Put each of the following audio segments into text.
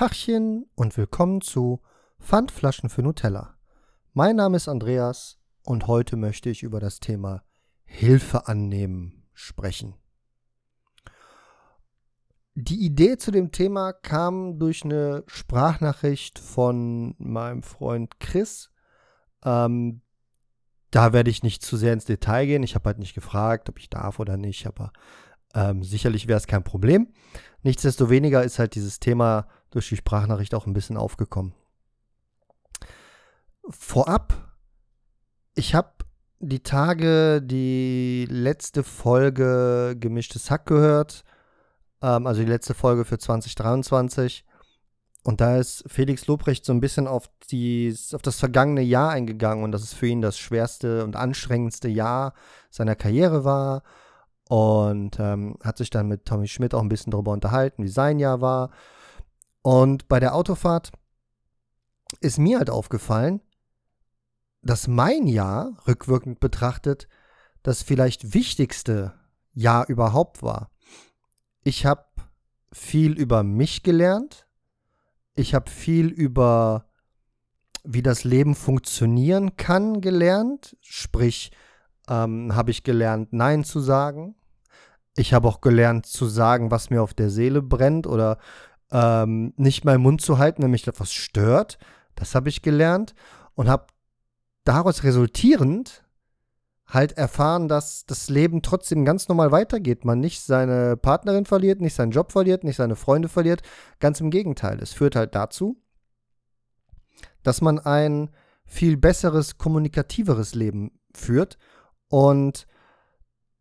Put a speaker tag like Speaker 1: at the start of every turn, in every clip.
Speaker 1: Tachchen und willkommen zu Pfandflaschen für Nutella. Mein Name ist Andreas und heute möchte ich über das Thema Hilfe annehmen sprechen. Die Idee zu dem Thema kam durch eine Sprachnachricht von meinem Freund Chris. Ähm, da werde ich nicht zu sehr ins Detail gehen. Ich habe halt nicht gefragt, ob ich darf oder nicht, aber ähm, sicherlich wäre es kein Problem. Nichtsdestoweniger ist halt dieses Thema durch die Sprachnachricht auch ein bisschen aufgekommen. Vorab, ich habe die Tage die letzte Folge Gemischtes Hack gehört, ähm, also die letzte Folge für 2023. Und da ist Felix Lobrecht so ein bisschen auf, die, auf das vergangene Jahr eingegangen und dass es für ihn das schwerste und anstrengendste Jahr seiner Karriere war. Und ähm, hat sich dann mit Tommy Schmidt auch ein bisschen darüber unterhalten, wie sein Jahr war. Und bei der Autofahrt ist mir halt aufgefallen, dass mein Jahr, rückwirkend betrachtet, das vielleicht wichtigste Jahr überhaupt war. Ich habe viel über mich gelernt. Ich habe viel über, wie das Leben funktionieren kann, gelernt. Sprich, ähm, habe ich gelernt, Nein zu sagen. Ich habe auch gelernt zu sagen, was mir auf der Seele brennt oder ähm, nicht meinen Mund zu halten, wenn mich etwas stört. Das habe ich gelernt und habe daraus resultierend halt erfahren, dass das Leben trotzdem ganz normal weitergeht. Man nicht seine Partnerin verliert, nicht seinen Job verliert, nicht seine Freunde verliert. Ganz im Gegenteil. Es führt halt dazu, dass man ein viel besseres, kommunikativeres Leben führt und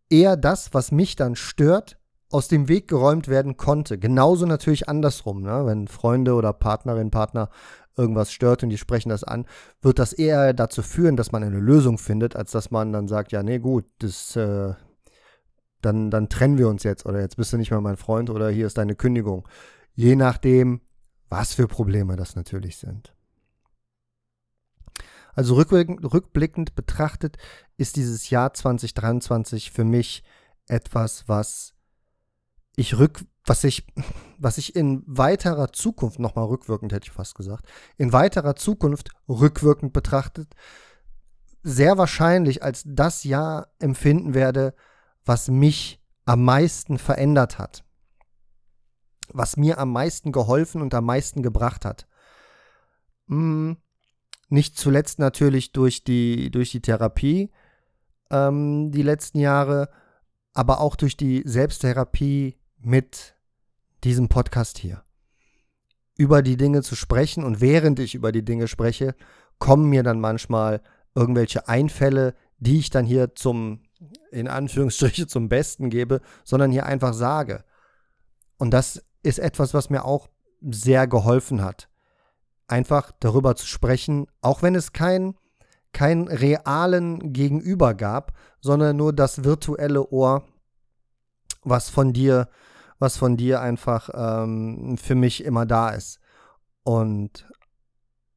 Speaker 1: eher das, was mich dann stört, aus dem Weg geräumt werden konnte. Genauso natürlich andersrum, ne? wenn Freunde oder Partnerin, Partner irgendwas stört und die sprechen das an, wird das eher dazu führen, dass man eine Lösung findet, als dass man dann sagt, ja, nee, gut, das, äh, dann, dann trennen wir uns jetzt oder jetzt bist du nicht mehr mein Freund oder hier ist deine Kündigung. Je nachdem, was für Probleme das natürlich sind. Also rückblickend, rückblickend betrachtet ist dieses Jahr 2023 für mich etwas, was ich rück, was ich, was ich in weiterer Zukunft, nochmal rückwirkend hätte ich fast gesagt, in weiterer Zukunft rückwirkend betrachtet, sehr wahrscheinlich als das Jahr empfinden werde, was mich am meisten verändert hat. Was mir am meisten geholfen und am meisten gebracht hat. Hm, nicht zuletzt natürlich durch die, durch die Therapie ähm, die letzten Jahre, aber auch durch die Selbsttherapie mit diesem Podcast hier. Über die Dinge zu sprechen und während ich über die Dinge spreche, kommen mir dann manchmal irgendwelche Einfälle, die ich dann hier zum, in Anführungsstriche, zum Besten gebe, sondern hier einfach sage. Und das ist etwas, was mir auch sehr geholfen hat. Einfach darüber zu sprechen, auch wenn es kein, kein realen Gegenüber gab, sondern nur das virtuelle Ohr, was von dir was von dir einfach ähm, für mich immer da ist. Und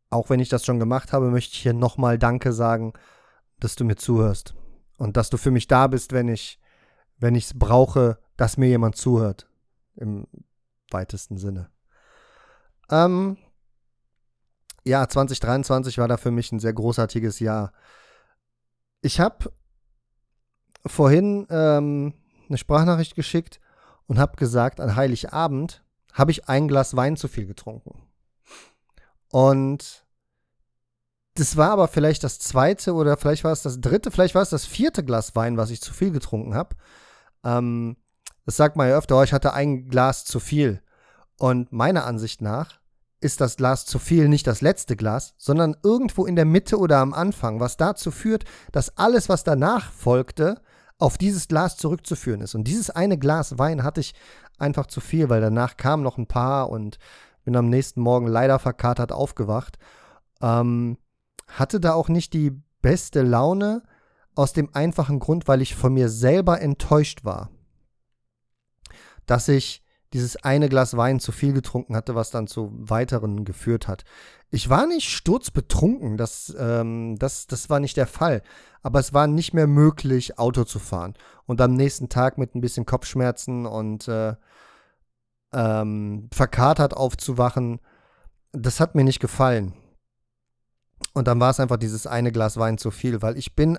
Speaker 1: auch wenn ich das schon gemacht habe, möchte ich hier nochmal Danke sagen, dass du mir zuhörst. Und dass du für mich da bist, wenn ich, wenn ich es brauche, dass mir jemand zuhört. Im weitesten Sinne. Ähm, ja, 2023 war da für mich ein sehr großartiges Jahr. Ich habe vorhin ähm, eine Sprachnachricht geschickt und habe gesagt, an Heiligabend habe ich ein Glas Wein zu viel getrunken. Und das war aber vielleicht das zweite oder vielleicht war es das dritte, vielleicht war es das vierte Glas Wein, was ich zu viel getrunken habe. Ähm, das sagt man ja öfter, oh, ich hatte ein Glas zu viel. Und meiner Ansicht nach ist das Glas zu viel nicht das letzte Glas, sondern irgendwo in der Mitte oder am Anfang, was dazu führt, dass alles, was danach folgte, auf dieses Glas zurückzuführen ist. Und dieses eine Glas Wein hatte ich einfach zu viel, weil danach kamen noch ein paar und bin am nächsten Morgen leider verkatert aufgewacht. Ähm, hatte da auch nicht die beste Laune, aus dem einfachen Grund, weil ich von mir selber enttäuscht war. Dass ich dieses eine Glas Wein zu viel getrunken hatte, was dann zu weiteren geführt hat. Ich war nicht sturzbetrunken, das, ähm, das, das war nicht der Fall. Aber es war nicht mehr möglich, Auto zu fahren. Und am nächsten Tag mit ein bisschen Kopfschmerzen und äh, ähm, verkatert aufzuwachen, das hat mir nicht gefallen. Und dann war es einfach dieses eine Glas Wein zu viel, weil ich bin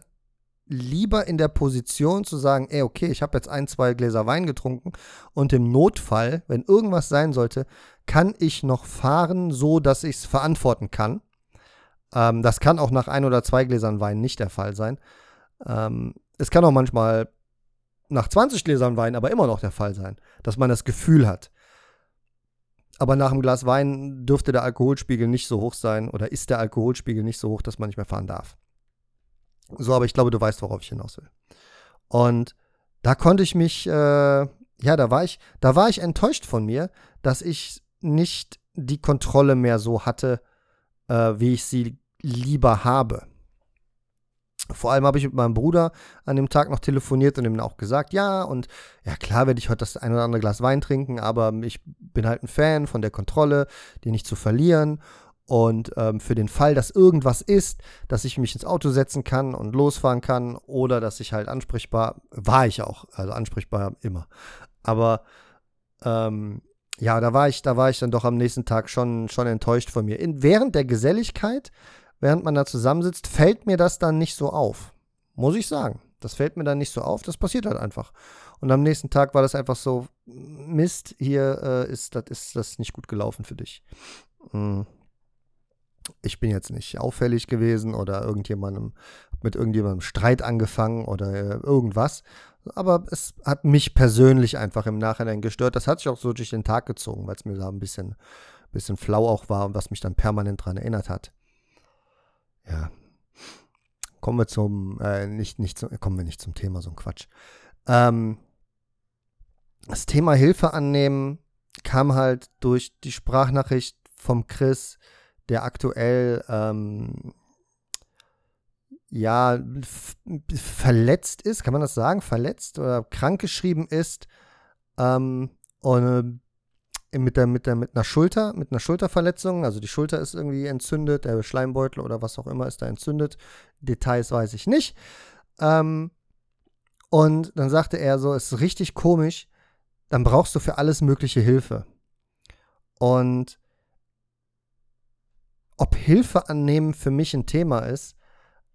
Speaker 1: lieber in der Position zu sagen, ey, okay, ich habe jetzt ein, zwei Gläser Wein getrunken und im Notfall, wenn irgendwas sein sollte, kann ich noch fahren, so dass ich es verantworten kann. Ähm, das kann auch nach ein oder zwei Gläsern Wein nicht der Fall sein. Ähm, es kann auch manchmal nach 20 Gläsern Wein aber immer noch der Fall sein, dass man das Gefühl hat. Aber nach einem Glas Wein dürfte der Alkoholspiegel nicht so hoch sein oder ist der Alkoholspiegel nicht so hoch, dass man nicht mehr fahren darf. So, aber ich glaube, du weißt, worauf ich hinaus will. Und da konnte ich mich, äh, ja, da war ich, da war ich enttäuscht von mir, dass ich nicht die Kontrolle mehr so hatte, äh, wie ich sie lieber habe. Vor allem habe ich mit meinem Bruder an dem Tag noch telefoniert und ihm auch gesagt, ja, und ja klar werde ich heute das ein oder andere Glas Wein trinken, aber ich bin halt ein Fan von der Kontrolle, die nicht zu verlieren. Und ähm, für den Fall, dass irgendwas ist, dass ich mich ins Auto setzen kann und losfahren kann oder dass ich halt ansprechbar, war ich auch, also ansprechbar immer. Aber ähm, ja, da war ich, da war ich dann doch am nächsten Tag schon, schon enttäuscht von mir. In, während der Geselligkeit, während man da zusammensitzt, fällt mir das dann nicht so auf. Muss ich sagen. Das fällt mir dann nicht so auf, das passiert halt einfach. Und am nächsten Tag war das einfach so, Mist, hier äh, ist, das, ist das nicht gut gelaufen für dich. Mhm ich bin jetzt nicht auffällig gewesen oder irgendjemandem mit irgendjemandem Streit angefangen oder äh, irgendwas. Aber es hat mich persönlich einfach im Nachhinein gestört. Das hat sich auch so durch den Tag gezogen, weil es mir da ein bisschen, bisschen flau auch war und was mich dann permanent daran erinnert hat. Ja. Kommen wir zum, äh, nicht, nicht zum, kommen wir nicht zum Thema, so ein Quatsch. Ähm, das Thema Hilfe annehmen kam halt durch die Sprachnachricht vom Chris, der aktuell ähm, ja verletzt ist, kann man das sagen? Verletzt oder krankgeschrieben ist ähm, und äh, mit, der, mit, der, mit einer Schulter, mit einer Schulterverletzung, also die Schulter ist irgendwie entzündet, der Schleimbeutel oder was auch immer ist da entzündet. Details weiß ich nicht. Ähm, und dann sagte er so, es ist richtig komisch, dann brauchst du für alles mögliche Hilfe. Und ob Hilfe annehmen für mich ein Thema ist,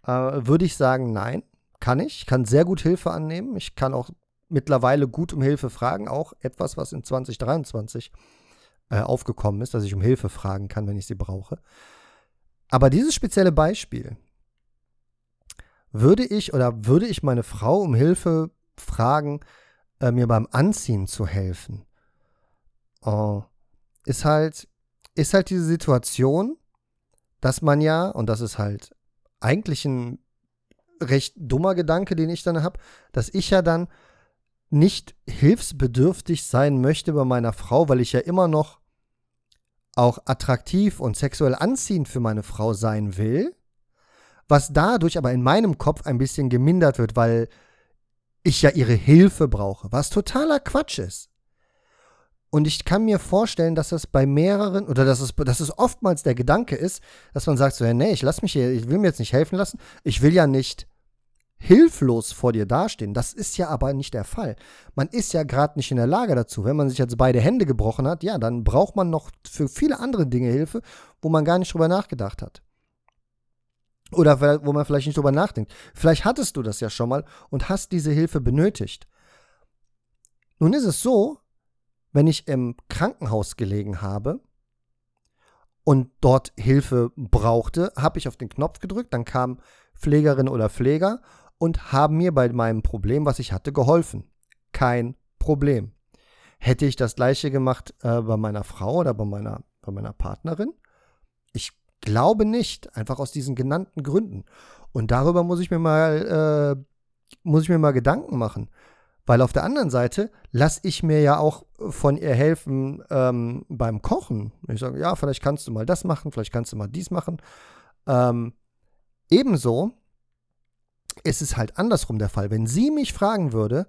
Speaker 1: äh, würde ich sagen, nein, kann ich. Ich kann sehr gut Hilfe annehmen. Ich kann auch mittlerweile gut um Hilfe fragen. Auch etwas, was in 2023 äh, aufgekommen ist, dass ich um Hilfe fragen kann, wenn ich sie brauche. Aber dieses spezielle Beispiel, würde ich oder würde ich meine Frau um Hilfe fragen, äh, mir beim Anziehen zu helfen, oh, ist halt, ist halt diese Situation, dass man ja, und das ist halt eigentlich ein recht dummer Gedanke, den ich dann habe, dass ich ja dann nicht hilfsbedürftig sein möchte bei meiner Frau, weil ich ja immer noch auch attraktiv und sexuell anziehend für meine Frau sein will, was dadurch aber in meinem Kopf ein bisschen gemindert wird, weil ich ja ihre Hilfe brauche, was totaler Quatsch ist. Und ich kann mir vorstellen, dass das bei mehreren, oder dass es, dass es oftmals der Gedanke ist, dass man sagt so, ja, nee, ich lass mich hier, ich will mir jetzt nicht helfen lassen, ich will ja nicht hilflos vor dir dastehen. Das ist ja aber nicht der Fall. Man ist ja gerade nicht in der Lage dazu. Wenn man sich jetzt beide Hände gebrochen hat, ja, dann braucht man noch für viele andere Dinge Hilfe, wo man gar nicht drüber nachgedacht hat. Oder wo man vielleicht nicht drüber nachdenkt. Vielleicht hattest du das ja schon mal und hast diese Hilfe benötigt. Nun ist es so, wenn ich im Krankenhaus gelegen habe und dort Hilfe brauchte, habe ich auf den Knopf gedrückt, dann kam Pflegerin oder Pfleger und haben mir bei meinem Problem, was ich hatte, geholfen. Kein Problem. Hätte ich das gleiche gemacht äh, bei meiner Frau oder bei meiner, bei meiner Partnerin? Ich glaube nicht, einfach aus diesen genannten Gründen. Und darüber muss ich mir mal, äh, muss ich mir mal Gedanken machen. Weil auf der anderen Seite lasse ich mir ja auch von ihr helfen ähm, beim Kochen. Ich sage, ja, vielleicht kannst du mal das machen, vielleicht kannst du mal dies machen. Ähm, ebenso ist es halt andersrum der Fall. Wenn sie mich fragen würde,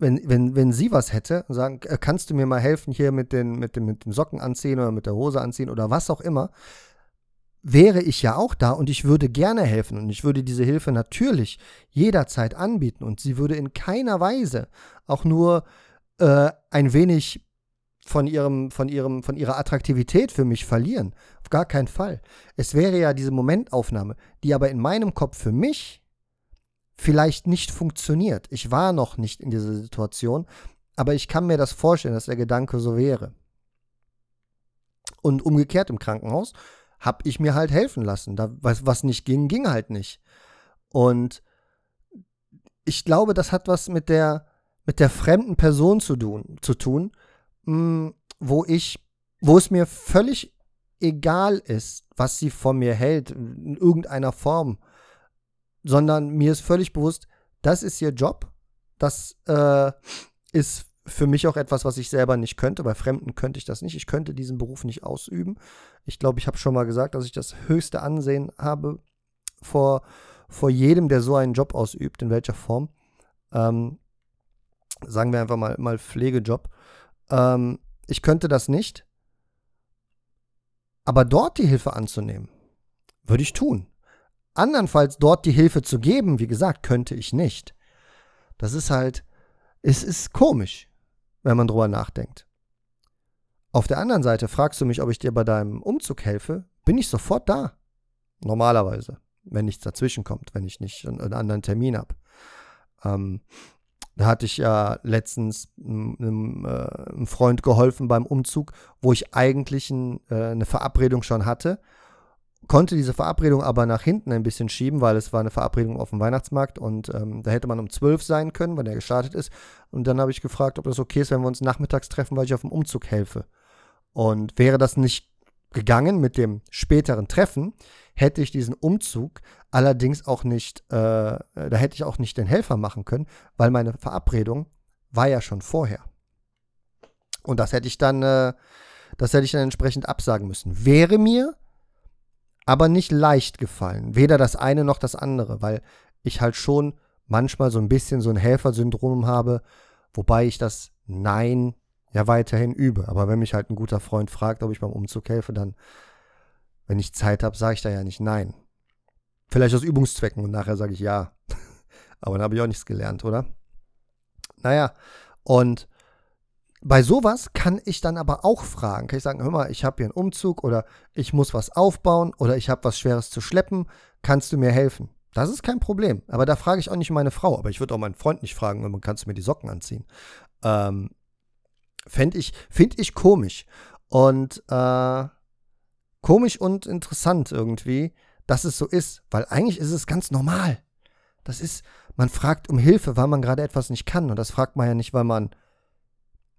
Speaker 1: wenn, wenn, wenn sie was hätte sagen, äh, kannst du mir mal helfen hier mit den, mit, dem, mit dem Socken anziehen oder mit der Hose anziehen oder was auch immer, wäre ich ja auch da und ich würde gerne helfen und ich würde diese Hilfe natürlich jederzeit anbieten und sie würde in keiner Weise auch nur äh, ein wenig von ihrem, von ihrem, von ihrer Attraktivität für mich verlieren. Auf gar keinen Fall. Es wäre ja diese Momentaufnahme, die aber in meinem Kopf für mich vielleicht nicht funktioniert. Ich war noch nicht in dieser Situation, aber ich kann mir das vorstellen, dass der Gedanke so wäre. Und umgekehrt im Krankenhaus habe ich mir halt helfen lassen. Da, was, was nicht ging, ging halt nicht. Und ich glaube, das hat was mit der, mit der fremden Person zu tun, zu tun mh, hm, wo ich, wo es mir völlig egal ist, was sie von mir hält, in irgendeiner Form, sondern mir ist völlig bewusst, das ist ihr Job, das äh, ist für mich auch etwas, was ich selber nicht könnte. Bei Fremden könnte ich das nicht. Ich könnte diesen Beruf nicht ausüben. Ich glaube, ich habe schon mal gesagt, dass ich das höchste Ansehen habe vor, vor jedem, der so einen Job ausübt, in welcher Form. Ähm, sagen wir einfach mal, mal Pflegejob. Ähm, ich könnte das nicht. Aber dort die Hilfe anzunehmen, würde ich tun. Andernfalls dort die Hilfe zu geben, wie gesagt, könnte ich nicht. Das ist halt, es ist komisch, wenn man drüber nachdenkt. Auf der anderen Seite fragst du mich, ob ich dir bei deinem Umzug helfe, bin ich sofort da. Normalerweise, wenn nichts dazwischen kommt, wenn ich nicht einen, anderen Termin habe. Ähm, da hatte ich ja letztens einem, äh, einem Freund geholfen beim Umzug, wo ich eigentlich ein, äh, eine Verabredung schon hatte. Konnte diese Verabredung aber nach hinten ein bisschen schieben, weil es war eine Verabredung auf dem Weihnachtsmarkt und ähm, da hätte man um 12 sein können, wenn er gestartet ist. Und dann habe ich gefragt, ob das okay ist, wenn wir uns nachmittags treffen, weil ich auf dem Umzug helfe. Und wäre das nicht gegangen mit dem späteren Treffen, hätte ich diesen Umzug allerdings auch nicht, äh, da hätte ich auch nicht den Helfer machen können, weil meine Verabredung war ja schon vorher. Und das hätte ich dann, äh, das hätte ich dann entsprechend absagen müssen. Wäre mir aber nicht leicht gefallen. Weder das eine noch das andere, weil ich halt schon manchmal so ein bisschen so ein Helfersyndrom habe, wobei ich das Nein ja weiterhin übe. Aber wenn mich halt ein guter Freund fragt, ob ich beim Umzug helfe, dann wenn ich Zeit habe, sage ich da ja nicht nein. Vielleicht aus Übungszwecken und nachher sage ich ja. Aber dann habe ich auch nichts gelernt, oder? Naja, und bei sowas kann ich dann aber auch fragen. Kann ich sagen, hör mal, ich habe hier einen Umzug oder ich muss was aufbauen oder ich habe was Schweres zu schleppen. Kannst du mir helfen? Das ist kein Problem. Aber da frage ich auch nicht meine Frau. Aber ich würde auch meinen Freund nicht fragen, kannst du mir die Socken anziehen? Ähm, Fände ich, finde ich komisch. Und äh, komisch und interessant irgendwie, dass es so ist, weil eigentlich ist es ganz normal. Das ist, man fragt um Hilfe, weil man gerade etwas nicht kann. Und das fragt man ja nicht, weil man,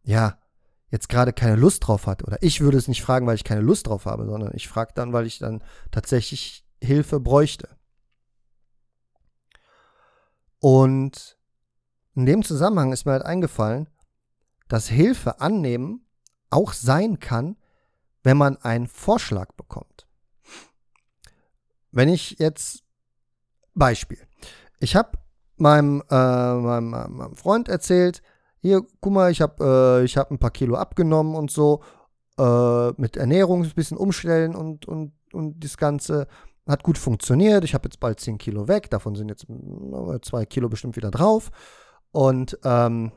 Speaker 1: ja, jetzt gerade keine Lust drauf hat. Oder ich würde es nicht fragen, weil ich keine Lust drauf habe, sondern ich frage dann, weil ich dann tatsächlich Hilfe bräuchte. Und in dem Zusammenhang ist mir halt eingefallen, dass Hilfe annehmen auch sein kann, wenn man einen Vorschlag bekommt. Wenn ich jetzt, Beispiel, ich habe meinem, äh, meinem, meinem, Freund erzählt, hier, guck mal, ich habe äh, hab ein paar Kilo abgenommen und so, äh, mit Ernährung ein bisschen umstellen und, und, und das Ganze hat gut funktioniert. Ich habe jetzt bald 10 Kilo weg, davon sind jetzt zwei Kilo bestimmt wieder drauf. Und ähm,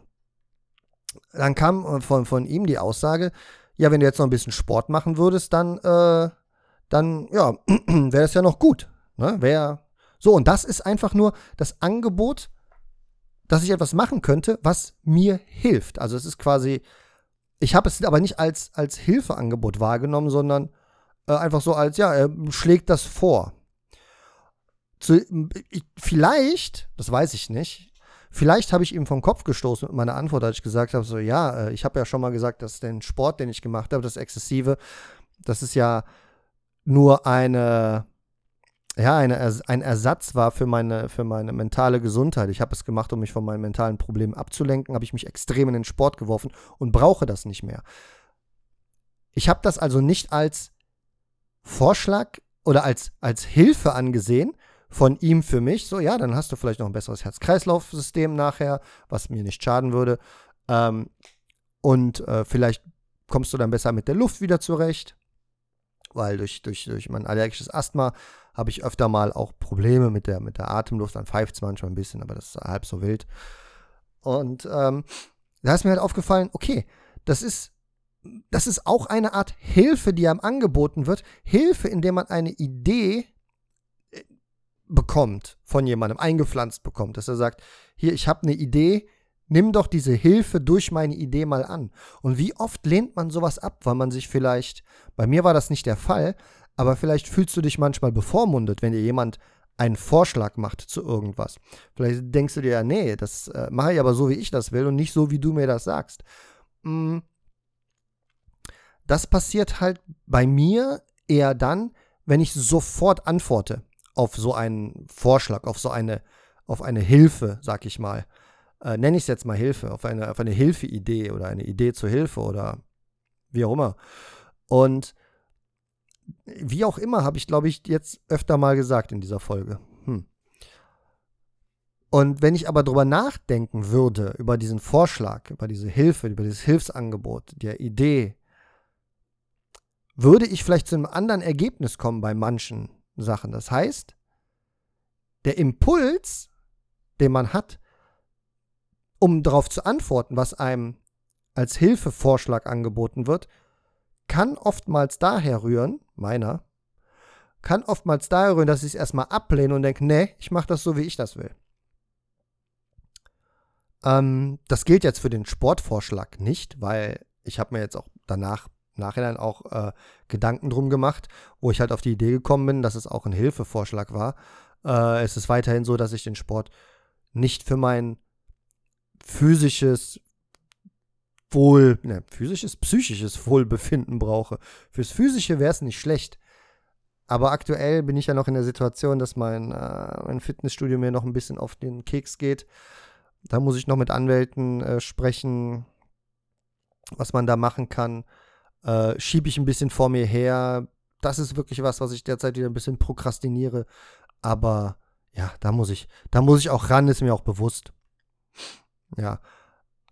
Speaker 1: dann kam von, von ihm die Aussage, ja, wenn du jetzt noch ein bisschen Sport machen würdest, dann, äh, dann, ja, wäre das ja noch gut. Ne? Wäre so, und das ist einfach nur das Angebot, dass ich etwas machen könnte, was mir hilft. Also es ist quasi, ich habe es aber nicht als, als Hilfeangebot wahrgenommen, sondern äh, einfach so als, ja, er schlägt das vor. Zu, ich, vielleicht, das weiß ich nicht, Vielleicht habe ich ihm vom Kopf gestoßen mit meiner Antwort, als ich gesagt habe, so ja, äh, ich habe ja schon mal gesagt, dass den Sport, den ich gemacht habe, das Exzessive, das ist ja nur eine, ja, eine, ein Ersatz war für meine, für meine mentale Gesundheit. Ich habe es gemacht, um mich von meinen mentalen Problemen abzulenken, habe ich mich extrem in den Sport geworfen und brauche das nicht mehr. Ich habe das also nicht als Vorschlag oder als, als Hilfe angesehen, von ihm für mich. So, ja, dann hast du vielleicht noch ein besseres Herz-Kreislauf-System nachher, was mir nicht schaden würde. Ähm, und äh, vielleicht kommst du dann besser mit der Luft wieder zurecht. Weil durch, durch, durch mein allergisches Asthma habe ich öfter mal auch Probleme mit der, mit der Atemluft. Dann pfeift es manchmal ein bisschen, aber das ist halb so wild. Und ähm, da ist mir halt aufgefallen, okay, das ist das ist auch eine Art Hilfe, die einem angeboten wird. Hilfe, indem man eine Idee äh, bekommt von jemandem, eingepflanzt bekommt, dass er sagt, hier, ich habe eine Idee, nimm doch diese Hilfe durch meine Idee mal an. Und wie oft lehnt man sowas ab, weil man sich vielleicht, bei mir war das nicht der Fall, aber vielleicht fühlst du dich manchmal bevormundet, wenn dir jemand einen Vorschlag macht zu irgendwas. Vielleicht denkst du dir ja, nee, das äh, mache ich aber so, wie ich das will und nicht so, wie du mir das sagst. Mm. Das passiert halt bei mir eher dann, wenn ich sofort antworte auf so einen Vorschlag, auf so eine, auf eine Hilfe, sag ich mal. Äh, Nenne ich es jetzt mal Hilfe, auf eine, auf eine Hilfeidee oder eine Idee zur Hilfe oder wie auch immer. Und wie auch immer, habe ich, glaube ich, jetzt öfter mal gesagt in dieser Folge. Hm. Und wenn ich aber darüber nachdenken würde, über diesen Vorschlag, über diese Hilfe, über dieses Hilfsangebot, der Idee, würde ich vielleicht zu einem anderen Ergebnis kommen bei manchen Sachen. Das heißt, der Impuls, den man hat, um darauf zu antworten, was einem als Hilfevorschlag angeboten wird, kann oftmals daher rühren, meiner, kann oftmals daher rühren, dass ich es erstmal ablehne und denke, nee, ich mache das so, wie ich das will. Ähm, das gilt jetzt für den Sportvorschlag nicht, weil ich habe mir jetzt auch danach, nachhinein auch äh, Gedanken drum gemacht, wo ich halt auf die Idee gekommen bin, dass es auch ein Hilfevorschlag war. Äh, es ist weiterhin so, dass ich den Sport nicht für mein physisches Wohl, ne, physisches, psychisches Wohlbefinden brauche. Fürs Physische wäre es nicht schlecht. Aber aktuell bin ich ja noch in der Situation, dass mein, äh, mein Fitnessstudio mir noch ein bisschen auf den Keks geht. Da muss ich noch mit Anwälten äh, sprechen, was man da machen kann. Äh, Schiebe ich ein bisschen vor mir her. Das ist wirklich was, was ich derzeit wieder ein bisschen prokrastiniere. Aber ja, da muss ich, da muss ich auch ran, ist mir auch bewusst. Ja.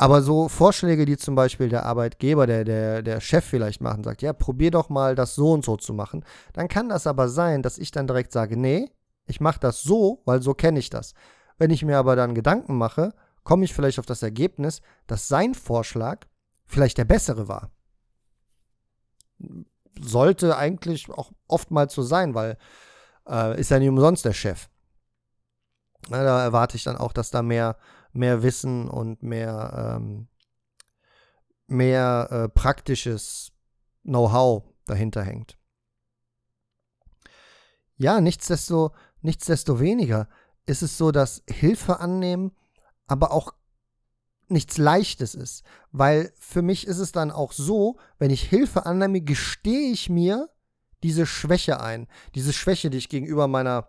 Speaker 1: Aber so Vorschläge, die zum Beispiel der Arbeitgeber, der, der, der Chef vielleicht machen, sagt, ja, probier doch mal das so und so zu machen, dann kann das aber sein, dass ich dann direkt sage, nee, ich mache das so, weil so kenne ich das. Wenn ich mir aber dann Gedanken mache, komme ich vielleicht auf das Ergebnis, dass sein Vorschlag vielleicht der bessere war. Sollte eigentlich auch oftmals so sein, weil äh, ist ja nicht umsonst der Chef. Na, da erwarte ich dann auch, dass da mehr mehr Wissen und mehr, ähm, mehr äh, praktisches Know-how dahinter hängt. Ja, nichtsdesto, nichtsdestoweniger ist es so, dass Hilfe annehmen aber auch nichts Leichtes ist. Weil für mich ist es dann auch so, wenn ich Hilfe annehme, gestehe ich mir diese Schwäche ein. Diese Schwäche, die ich gegenüber meiner,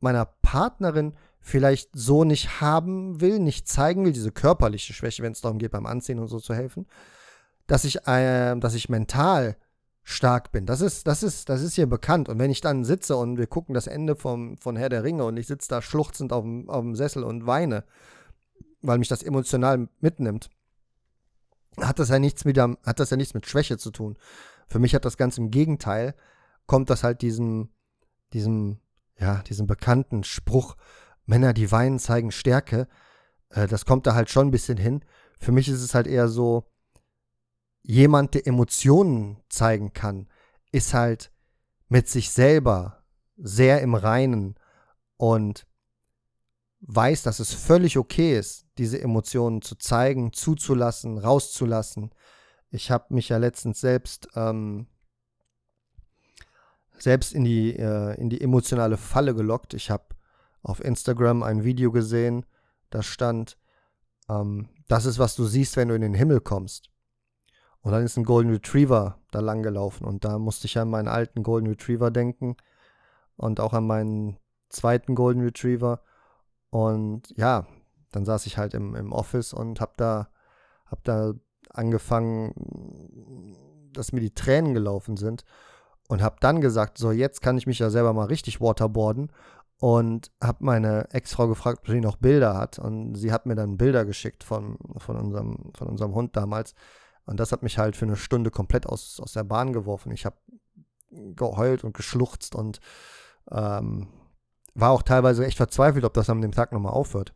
Speaker 1: meiner Partnerin vielleicht so nicht haben will, nicht zeigen will, diese körperliche Schwäche, wenn es darum geht, beim Anziehen und so zu helfen, dass ich, äh, dass ich mental stark bin. Das ist, das ist, das ist hier bekannt. Und wenn ich dann sitze und wir gucken das Ende vom, von Herr der Ringe und ich sitze da schluchzend auf dem, auf dem Sessel und weine, weil mich das emotional mitnimmt, hat das ja nichts mit, hat das ja nichts mit Schwäche zu tun. Für mich hat das ganz im Gegenteil, kommt das halt diesem, diesem, ja, diesem bekannten Spruch, Männer, die weinen, zeigen Stärke. Äh, das kommt da halt schon ein bisschen hin. Für mich ist es halt eher so, jemand, der Emotionen zeigen kann, ist halt mit sich selber sehr im Reinen und weiß, dass es völlig okay ist, diese Emotionen zu zeigen, zuzulassen, rauszulassen. Ich habe mich ja letztens selbst ähm, selbst in die äh, in die emotionale Falle gelockt. Ich habe auf Instagram ein Video gesehen, da stand, ähm, das ist, was du siehst, wenn du in den Himmel kommst. Und dann ist ein Golden Retriever da lang gelaufen und da musste ich an meinen alten Golden Retriever denken und auch an meinen zweiten Golden Retriever. Und ja, dann saß ich halt im, im Office und hab da, hab da angefangen, dass mir die Tränen gelaufen sind und hab dann gesagt, so jetzt kann ich mich ja selber mal richtig waterboarden und habe meine Ex-Frau gefragt, ob sie noch Bilder hat. Und sie hat mir dann Bilder geschickt von, von, unserem, von unserem Hund damals. Und das hat mich halt für eine Stunde komplett aus, aus der Bahn geworfen. Ich habe geheult und geschluchzt und ähm, war auch teilweise echt verzweifelt, ob das an dem Tag nochmal aufhört.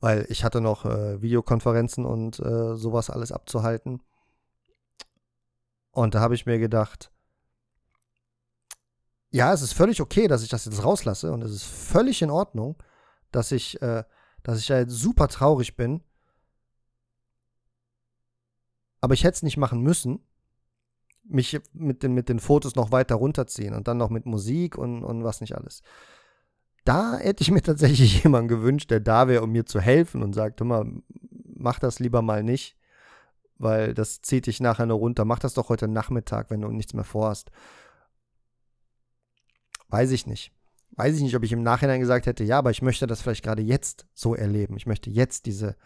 Speaker 1: weil ich hatte noch äh, Videokonferenzen und äh, sowas alles abzuhalten. Und da habe ich mir gedacht, ja, es ist völlig okay, dass ich das jetzt rauslasse und es ist völlig in Ordnung, dass ich, äh, dass ich da jetzt super traurig bin. Aber ich hätte es nicht machen müssen, mich mit den, mit den Fotos noch weiter runterziehen und dann noch mit Musik und, und was nicht alles. Da hätte ich mir tatsächlich jemanden gewünscht, der da wäre, um mir zu helfen und sagt, hör mal, mach das lieber mal nicht, weil das zieht dich nachher nur runter. Mach das doch heute Nachmittag, wenn du nichts mehr vorhast. Weiß ich nicht. Weiß ich nicht, ob ich im Nachhinein gesagt hätte, ja, aber ich möchte das vielleicht gerade jetzt so erleben. Ich möchte jetzt diese,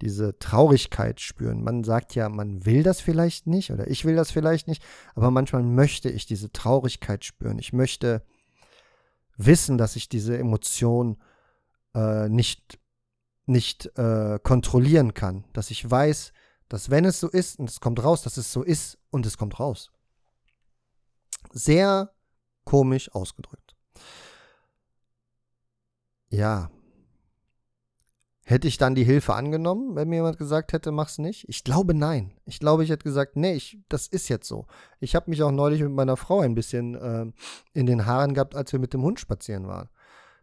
Speaker 1: diese Traurigkeit spüren. Man sagt ja, man will das vielleicht nicht oder ich will das vielleicht nicht, aber manchmal möchte ich diese Traurigkeit spüren. Ich möchte wissen, dass ich diese Emotion äh, nicht, nicht äh, kontrollieren kann. Dass ich weiß, dass wenn es so ist und es kommt raus, dass es so ist und es kommt raus. Sehr komisch ausgedrückt. Ja, Hätte ich dann die Hilfe angenommen, wenn mir jemand gesagt hätte, mach's nicht? Ich glaube nein. Ich glaube, ich hätte gesagt, nee, ich, das ist jetzt so. Ich habe mich auch neulich mit meiner Frau ein bisschen äh, in den Haaren gehabt, als wir mit dem Hund spazieren waren.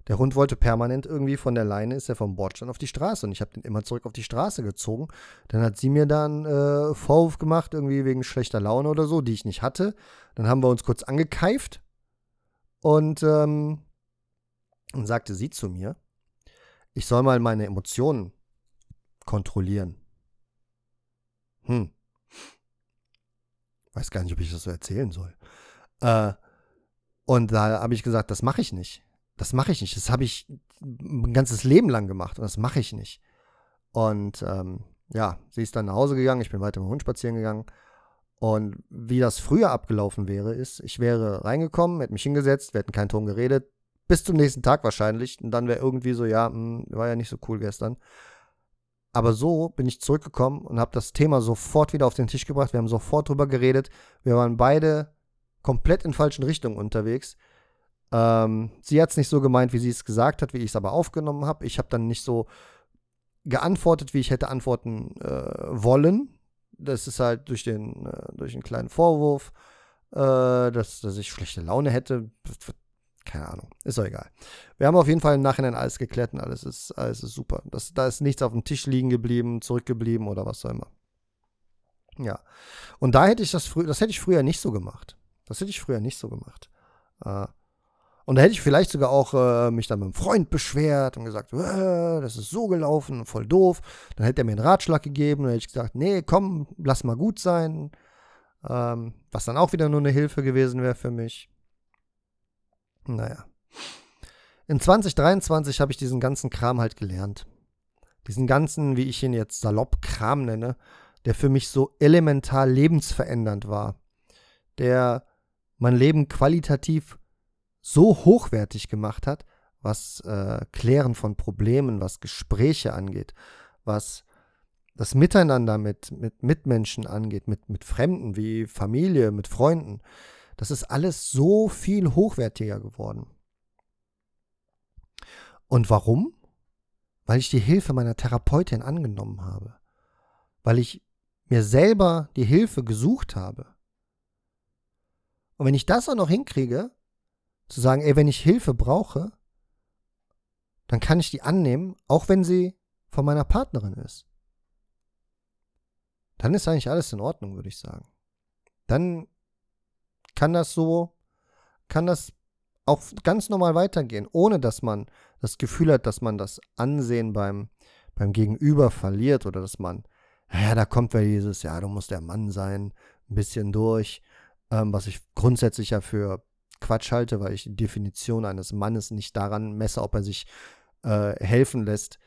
Speaker 1: Der Hund wollte permanent irgendwie von der Leine, ist er vom Bordstein auf die Straße und ich habe den immer zurück auf die Straße gezogen. Dann hat sie mir dann äh, Vorwurf gemacht, irgendwie wegen schlechter Laune oder so, die ich nicht hatte. Dann haben wir uns kurz angekeift und ähm, sagte sie zu mir, ich soll mal meine Emotionen kontrollieren. Hm. Weiß gar nicht, ob ich das so erzählen soll. Äh, und da habe ich gesagt, das mache ich nicht. Das mache ich nicht. Das habe ich ein ganzes Leben lang gemacht und das mache ich nicht. Und ähm, ja, sie ist dann nach Hause gegangen, ich bin weiter mit dem Hund spazieren gegangen. Und wie das früher abgelaufen wäre, ist, ich wäre reingekommen, hätte mich hingesetzt, wir hätten keinen Ton geredet, bis zum nächsten Tag wahrscheinlich. Und dann wäre irgendwie so, ja, mh, hm, war ja nicht so cool gestern. Aber so bin ich zurückgekommen und habe das Thema sofort wieder auf den Tisch gebracht. Wir haben sofort drüber geredet. Wir waren beide komplett in falschen Richtungen unterwegs. Ähm, sie hat es nicht so gemeint, wie sie es gesagt hat, wie ich es aber aufgenommen habe. Ich habe dann nicht so geantwortet, wie ich hätte antworten äh, wollen. Das ist halt durch den, äh, durch einen kleinen Vorwurf, äh, dass, dass ich schlechte Laune hätte keine Ahnung, ist doch egal. Wir haben auf jeden Fall im Nachhinein alles geklärt und alles ist, alles ist super. Das, da ist nichts auf dem Tisch liegen geblieben, zurückgeblieben oder was auch immer. Ja. Und da hätte ich das früher, das hätte ich früher nicht so gemacht. Das hätte ich früher nicht so gemacht. Äh, und da hätte ich vielleicht sogar auch äh, mich dann mit einem Freund beschwert und gesagt, äh, das ist so gelaufen, voll doof. Dann hätte er mir einen Ratschlag gegeben und hätte ich gesagt, nee, komm, lass mal gut sein. Ähm, was dann auch wieder nur eine Hilfe gewesen wäre für mich. Naja. In 2023 habe ich diesen ganzen Kram halt gelernt. Diesen ganzen, wie ich ihn jetzt salopp Kram nenne, der für mich so elementar lebensverändernd war. Der mein Leben qualitativ so hochwertig gemacht hat, was äh, Klären von Problemen, was Gespräche angeht, was das Miteinander mit, mit Mitmenschen angeht, mit, mit Fremden wie Familie, mit Freunden. Das ist alles so viel hochwertiger geworden. Und warum? Weil ich die Hilfe meiner Therapeutin angenommen habe. Weil ich mir selber die Hilfe gesucht habe. Und wenn ich das auch noch hinkriege, zu sagen, ey, wenn ich Hilfe brauche, dann kann ich die annehmen, auch wenn sie von meiner Partnerin ist. Dann ist eigentlich alles in Ordnung, würde ich sagen. Dann kann das so, kann das auch ganz normal weitergehen, ohne dass man das Gefühl hat, dass man das Ansehen beim, beim Gegenüber verliert oder dass man, ja, da kommt wer dieses, ja, du musst der Mann sein, ein bisschen durch, ähm, was ich grundsätzlich ja für Quatsch halte, weil ich die Definition eines Mannes nicht daran messe, ob er sich äh, helfen lässt,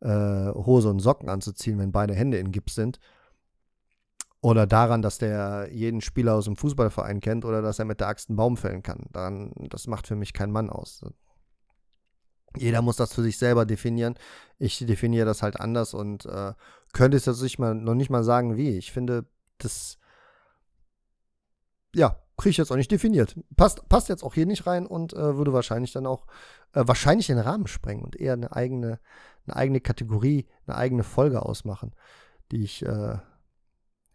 Speaker 1: äh, Hose und Socken anzuziehen, wenn beide Hände in Gips sind, oder daran, dass der jeden Spieler aus dem Fußballverein kennt oder dass er mit der Axt einen Baum fällen kann. Daran, das macht für mich kein Mann aus. Jeder muss das für sich selber definieren. Ich definiere das halt anders und äh, könnte es jetzt nicht mal, noch nicht mal sagen, wie. Ich finde, das, ja, kriege ich jetzt auch nicht definiert. Passt, passt jetzt auch hier nicht rein und äh, würde wahrscheinlich dann auch äh, wahrscheinlich den Rahmen sprengen und eher eine eigene, eine eigene Kategorie, eine eigene Folge ausmachen, die ich, äh,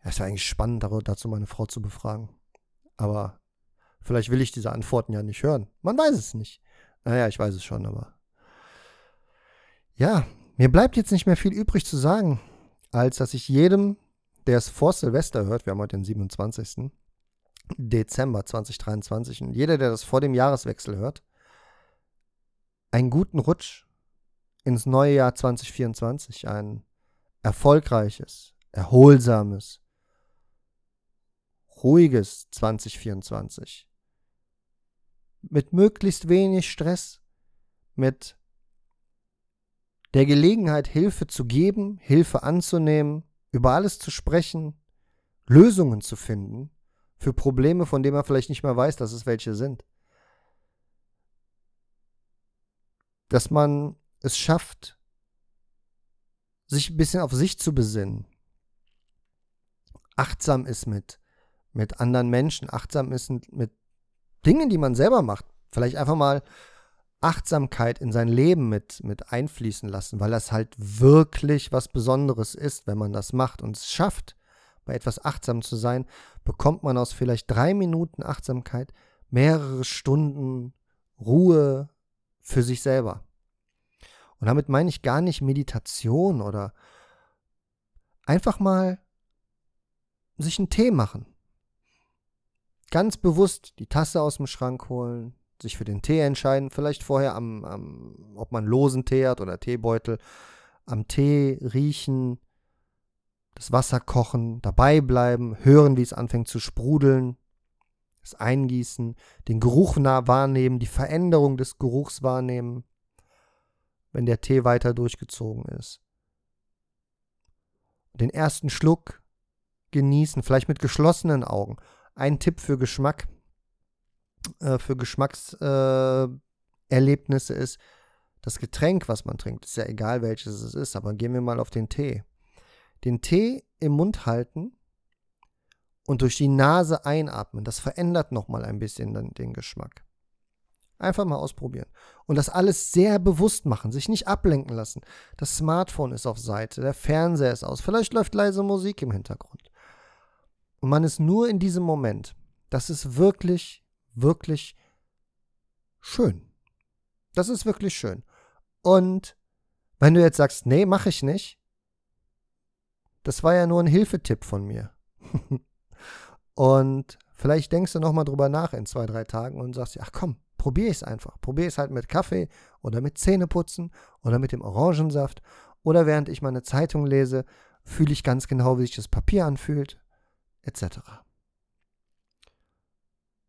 Speaker 1: es wäre eigentlich spannend, dazu meine Frau zu befragen. Aber vielleicht will ich diese Antworten ja nicht hören. Man weiß es nicht. Naja, ich weiß es schon, aber. Ja, mir bleibt jetzt nicht mehr viel übrig zu sagen, als dass ich jedem, der es vor Silvester hört, wir haben heute den 27. Dezember 2023, und jeder, der das vor dem Jahreswechsel hört, einen guten Rutsch ins neue Jahr 2024, ein erfolgreiches, erholsames, ruhiges 2024. Mit möglichst wenig Stress, mit der Gelegenheit, Hilfe zu geben, Hilfe anzunehmen, über alles zu sprechen, Lösungen zu finden für Probleme, von denen man vielleicht nicht mehr weiß, dass es welche sind. Dass man es schafft, sich ein bisschen auf sich zu besinnen. Achtsam ist mit, mit anderen Menschen, achtsam ist mit Dingen, die man selber macht. Vielleicht einfach mal Achtsamkeit in sein Leben mit, mit einfließen lassen, weil das halt wirklich was Besonderes ist, wenn man das macht und es schafft, bei etwas achtsam zu sein, bekommt man aus vielleicht drei Minuten Achtsamkeit mehrere Stunden Ruhe für sich selber. Und damit meine ich gar nicht Meditation oder einfach mal sich einen Tee machen. Ganz bewusst die Tasse aus dem Schrank holen, sich für den Tee entscheiden, vielleicht vorher am, am ob man losen Tee hat oder Teebeutel, am Tee riechen, das Wasser kochen, dabei bleiben, hören, wie es anfängt zu sprudeln, das Eingießen, den Geruch wahrnehmen, die Veränderung des Geruchs wahrnehmen, wenn der Tee weiter durchgezogen ist. Den ersten Schluck genießen, vielleicht mit geschlossenen Augen. Ein Tipp für Geschmack, äh, für Geschmackserlebnisse äh, ist, das Getränk, was man trinkt, ist ja egal welches es ist, aber gehen wir mal auf den Tee. Den Tee im Mund halten und durch die Nase einatmen. Das verändert nochmal ein bisschen den, den Geschmack. Einfach mal ausprobieren. Und das alles sehr bewusst machen, sich nicht ablenken lassen. Das Smartphone ist auf Seite, der Fernseher ist aus, vielleicht läuft leise Musik im Hintergrund. Und man ist nur in diesem Moment. Das ist wirklich wirklich schön. Das ist wirklich schön. Und wenn du jetzt sagst, nee, mache ich nicht, das war ja nur ein Hilfetipp von mir. und vielleicht denkst du nochmal drüber nach in zwei, drei Tagen und sagst, ach komm, probier es einfach. Probier es halt mit Kaffee oder mit Zähneputzen oder mit dem Orangensaft oder während ich meine Zeitung lese, fühle ich ganz genau, wie sich das Papier anfühlt, etc.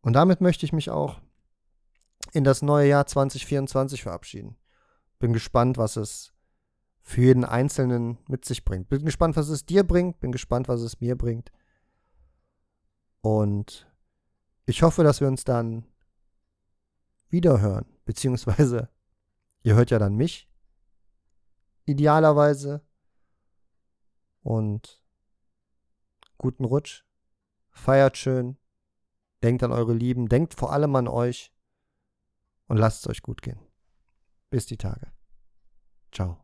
Speaker 1: Und damit möchte ich mich auch in das neue Jahr 2024 verabschieden. Bin gespannt, was es für jeden Einzelnen mit sich bringt. Bin gespannt, was es dir bringt. Bin gespannt, was es mir bringt. Und ich hoffe, dass wir uns dann wiederhören. Beziehungsweise, ihr hört ja dann mich. Idealerweise. Und guten Rutsch. Feiert schön. Denkt an eure Lieben, denkt vor allem an euch und lasst es euch gut gehen. Bis die Tage. Ciao.